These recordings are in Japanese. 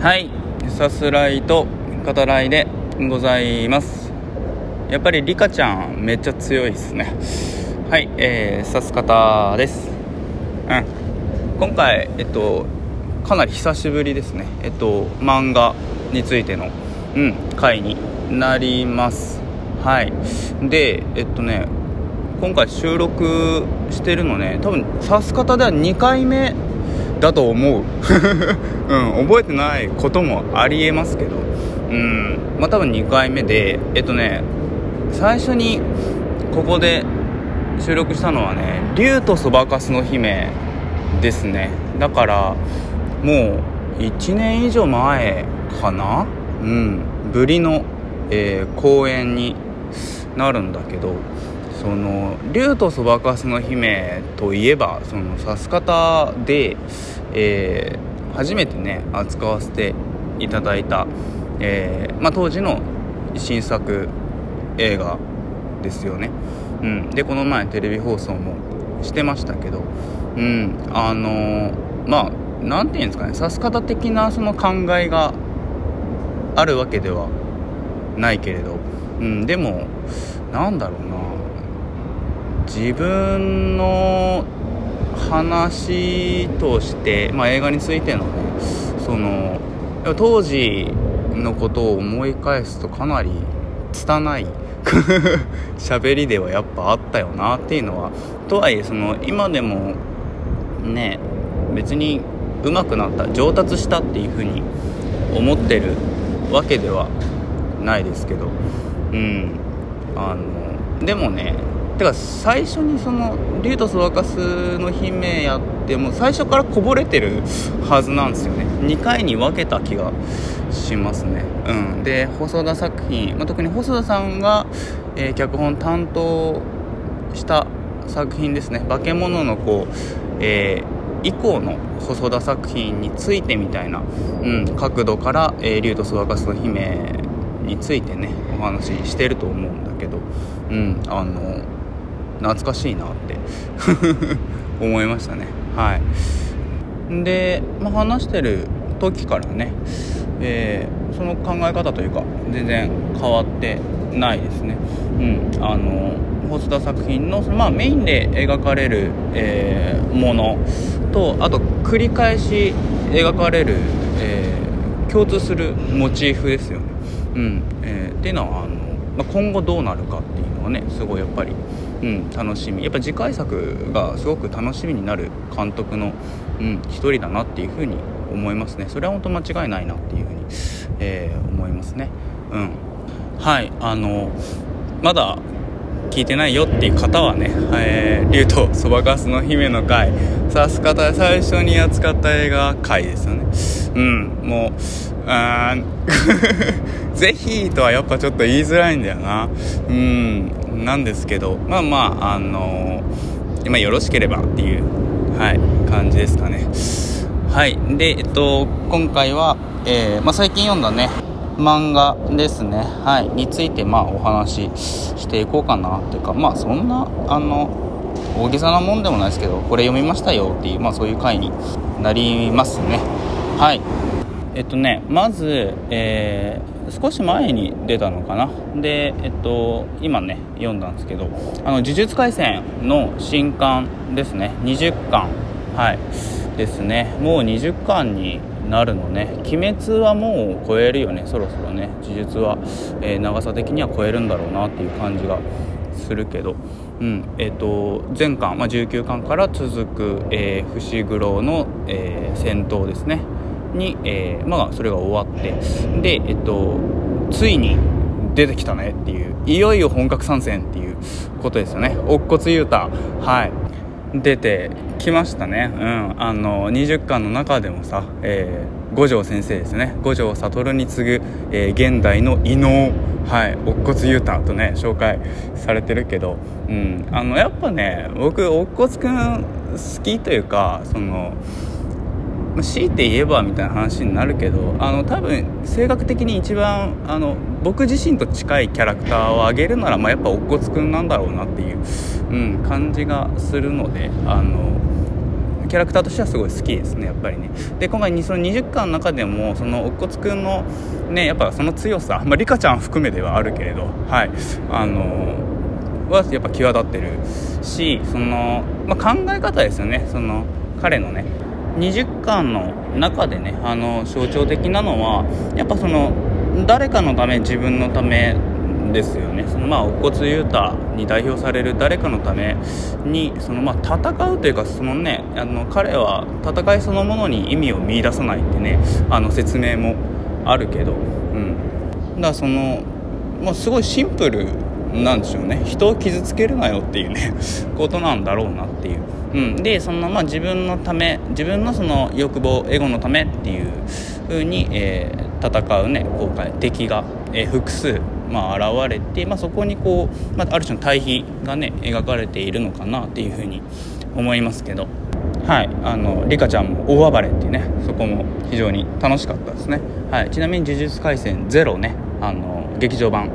はい。さすらいと語らいでございます。やっぱりリカちゃんめっちゃ強いですね。はいえー、さす方です。うん。今回えっとかなり久しぶりですね。えっと漫画についてのうん回になります。はい。でえっとね今回収録してるのね多分さす方では2回目だと思う、うん、覚えてないこともありえますけど。うんまあ多分2回目でえっとね最初にここで収録したのはね「竜とそばかすの姫」ですね。だからもう1年以上前かな？うんぶりの、えー、公演になるんだけど。その竜とそばかすの姫といえばそのさす方で、えー、初めてね扱わせていただいた、えー、まあ、当時の新作映画ですよね、うん、でこの前テレビ放送もしてましたけどうん。あのー、まあ何て言うんですかねさす方的なその考えがあるわけではないけれど、うん、でもなんだろうな。自分の話として、まあ、映画についてのねその当時のことを思い返すとかなり拙い 喋りではやっぱあったよなっていうのはとはいえその今でもね別に上手くなった上達したっていうふうに思ってるわけではないですけどうん。あのでもねてか最初にその竜とそばかすの姫やっても最初からこぼれてるはずなんですよね。2回に分けた気がしますね。うん。で細田作品、まあ、特に細田さんが、えー、脚本担当した作品ですね「化け物の子」えー、以降の細田作品についてみたいな、うん、角度から「えー、竜とそばかすの姫」についてねお話ししてると思うんだけどうんあの懐かしいなって 思いましたね。はい。で、まあ、話してる時からね、えー、その考え方というか全然変わってないですね。うん。あの細田作品の、まあ、メインで描かれる、えー、ものとあと繰り返し描かれる、えー、共通するモチーフですよね、うん。えー、っていうのはあの、まあ、今後どうなるかっていう。ねすごいやっぱり。うん、楽しみ。やっぱ次回作がすごく楽しみになる監督の、うん、一人だなっていうふうに思いますね。それは本当間違いないなっていうふうに、えー、思いますね。うん。はいあのまだ聞いてないよっていう方はね「えー、竜とそばかすの姫の回」さす方最初に扱った映画回ですよね。うんもうあ ぜひとはやっぱちょっと言いづらいんだよな。うん。なんですけどまあまああのー、よろしければっていう、はい、感じですかね。はいでえっと今回は、えー、まあ、最近読んだね漫画ですね。はいについてまあお話ししていこうかなというかまあそんなあの大げさなもんでもないですけどこれ読みましたよっていうまあそういう回になりますね。はい。えっとねまず、えー、少し前に出たのかな。でえっと今ね読んだんですけどあの呪術廻戦の新刊ですね。20巻。はい。ですね。もう20巻になるのね。鬼滅はもう超えるよね。そろそろね。呪術は、えー、長さ的には超えるんだろうなっていう感じがするけど。うん。えーと、前巻、まあ、19巻から続く、えー、伏黒の、えー、戦闘ですね。に、えー、まあそれが終わってでえっとついに出てきたねっていういよいよ本格参戦っていうことですよね。乙骨雄太はい。出てきましたね。うん。あの20巻の中でもさ、えー、五条先生ですね。五条悟に次ぐ、えー、現代の異能はい。乙骨雄太とね紹介されてるけど、うん、あのやっぱね僕乙骨くん好きというかその強いて言えばみたいな話になるけどあの多分性格的に一番あの僕自身と近いキャラクターを挙げるなら、まあ、やっぱ乙骨くんなんだろうなっていう、うん、感じがするのであのキャラクターとしてはすごい好きですねやっぱりね。で今回その20巻の中でもその乙骨くんのねやっぱその強さまあリカちゃん含めではあるけれどはい。あのはやっぱ際立ってるしその、まあ、考え方ですよね。その彼のね20巻の中でねあの象徴的なのはやっぱその誰かのため自分のためですよね。そのまあ乙骨雄太に代表される誰かのためにそのまあ戦うというかそのねあの彼は戦いそのものに意味を見いださないってねあの説明もあるけど、うん、だからその、まあ、すごいシンプルなんでしょうね。人を傷つけるなよっていうね ことなんだろうなっていう、うん、でそのまあ自分のため自分のその欲望エゴのためっていう風に、えー、戦うね今回敵が、えー、複数まあ、現れて、まあ、そこにこう、まあ、ある種の対比がね描かれているのかなっていうふうに思いますけど。はい。あのリカちゃんも大暴れっていうねそこも非常に楽しかったですね、はい、ちなみに「呪術廻戦ゼロねあの劇場版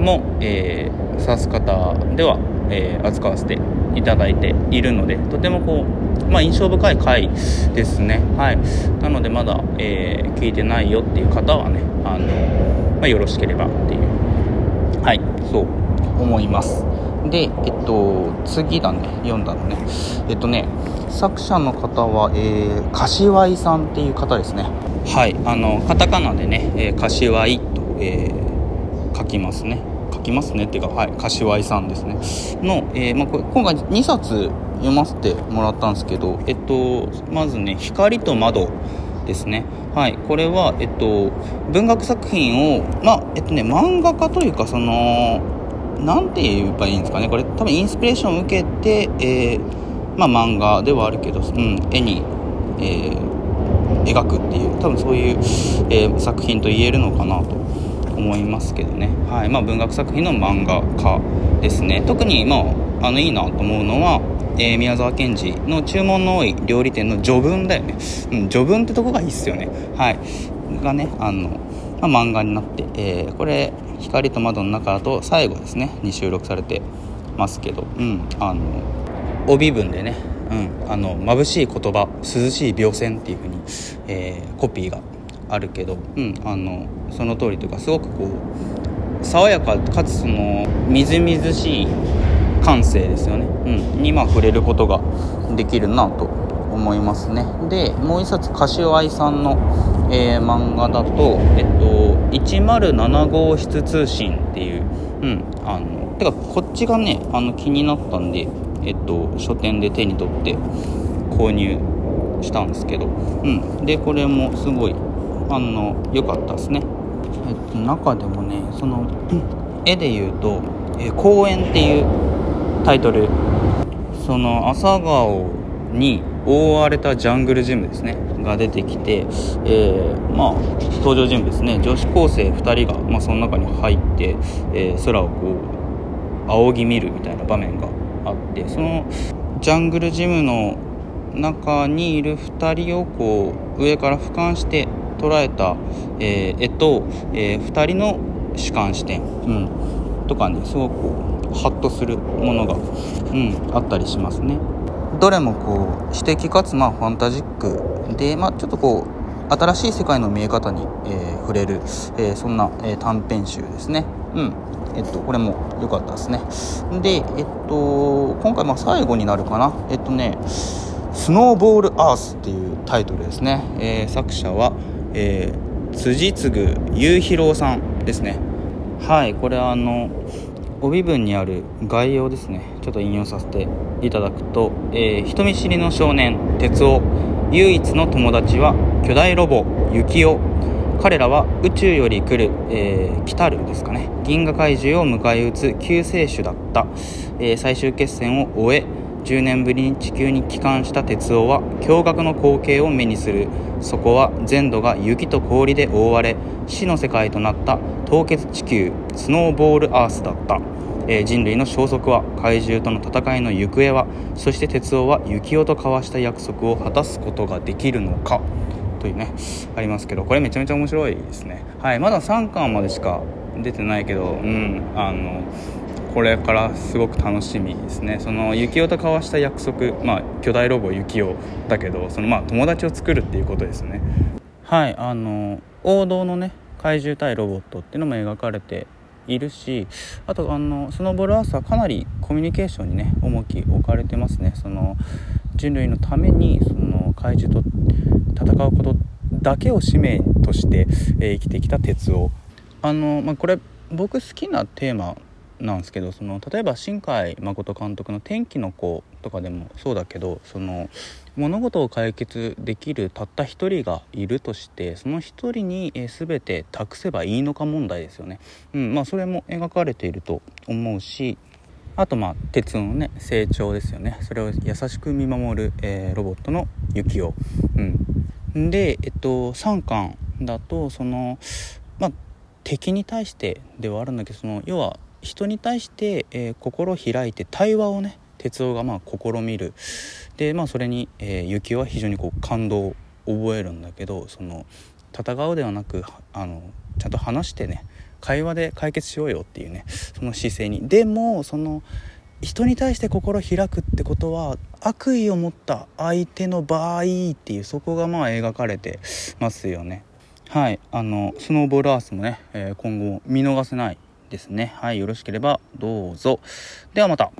も、えー、指す方では、えー、扱わせていただいているのでとてもこう、まあ、印象深い回ですね。はい。なのでまだ、えー、聞いてないよっていう方はねあの、まあ、よろしければっていう。はい。そう思います。でえっと次だね。読んだのね。えっとね作者の方は、えー、柏井さんっていう方ですね。はい。あのカタカナでね、えー、柏井と、えー、書きますね。書きますね。っていうかはい柏井さんですね。の、えーまあ、こ今回2冊読ませてもらったんですけどえっとまずね「光と窓」ですね。はいこれはえっと文学作品をまあえっとね漫画家というかその何て言えばいいんですかね。これ多分インスピレーションを受けて、えー、まあ漫画ではあるけど、うん、絵に、えー、描くっていう多分そういう、えー、作品と言えるのかなと。思いますけどね、はい。まあ、文学作品の漫画家ですね。特に、まあ、あのいいなと思うのはえー、宮沢賢治の注文の多い料理店の序文だよね、うん、序文ってとこがいいっすよね。はい。がねあの、まあ、漫画になって、えー、これ「光と窓の中」だと最後ですね。に収録されてますけど。うんあの帯文でね。うん、あの眩しい言葉涼しい描線っていう風に、えー、コピーがあるけど、うん、あのその通りというかすごくこう爽やかかつそのみずみずしい感性ですよね、うん、にまあ触れることができるなと思いますね。でもう一冊柏愛さんの、えー、漫画だと「えっと、107号室通信」っていう、うん、あのてかこっちがねあの気になったんで、えっと、書店で手に取って購入したんですけど、うん、でこれもすごいあの良かったですね、えっと、中でもねその 絵で言うと「え、公園」っていうタイトル。その朝顔に覆われたジャングルジムですね。が出てきて、えー、まあ登場人物ですね。女子高生2人が、まあ、その中に入って、えー、空をこう仰ぎ見るみたいな場面があってそのジャングルジムの中にいる2人をこう上から俯瞰して捉えた、えー、絵と、えー、2人の主観視点、うん、とかねすごくハッとするものが、うん、あったりしますね。どれもこう詩的かつまあファンタジックで、まあ、ちょっとこう新しい世界の見え方に、えー、触れる、えー、そんな、えー、短編集ですね。うんえっとこれも良かったですね。でえっと今回まあ最後になるかな。えっとねスノーボールアースっていうタイトルですね、え作者は、え辻次雄一郎さんですね。はいこれあの帯文にある概要ですね。ちょっと引用させていただくと、えー、人見知りの少年哲夫唯一の友達は巨大ロボ幸男彼らは宇宙より来る、えー、来たるですかね。銀河怪獣を迎え撃つ救世主だった、えー、最終決戦を終え10年ぶりに地球に帰還した哲夫は驚愕の光景を目にする。そこは全土が雪と氷で覆われ死の世界となった凍結地球スノーボールアースだった、えー、人類の消息は怪獣との戦いの行方はそして哲夫は幸男と交わした約束を果たすことができるのか？というねありますけどこれめちゃめちゃ面白いですね。はいまだ3巻までしか出てないけどうんあのこれからすごく楽しみですね。その幸男と交わした約束まあ巨大ロボ幸男だけどそのまあ友達を作るっていうことですね。はいあの王道のね怪獣対ロボットっていうのも描かれているしあとあのスノーボールアースはかなりコミュニケーションにね重き置かれてますね。その人類のためにその怪獣と戦うことだけを使命として、えー、生きてきた鉄夫あの、まあ、これ僕好きなテーマなんですけどその例えば新海誠監督の「天気の子」とかでもそうだけどその物事を解決できるたった一人がいるとしてその一人に、全て託せばいいのか問題ですよね。うんまあ、それも描かれていると思うしあとまあ鉄のね成長ですよねそれを優しく見守る、えー、ロボットの雪を。うん、で、えっと、3巻だとそのまあ敵に対してではあるんだけどその要は人に対して、えー、心を開いて対話をね哲夫がまあ試みる。でまあそれに、えー、幸は非常にこう感動を覚えるんだけどその戦うではなくあのちゃんと話してね会話で解決しようよっていうねその姿勢に。でもその人に対して心開くってことは悪意を持った相手の場合っていうそこがまあ描かれてますよね。はいあのスノーボールアースもね、えー、今後見逃せないですね。はいよろしければどうぞ。ではまた。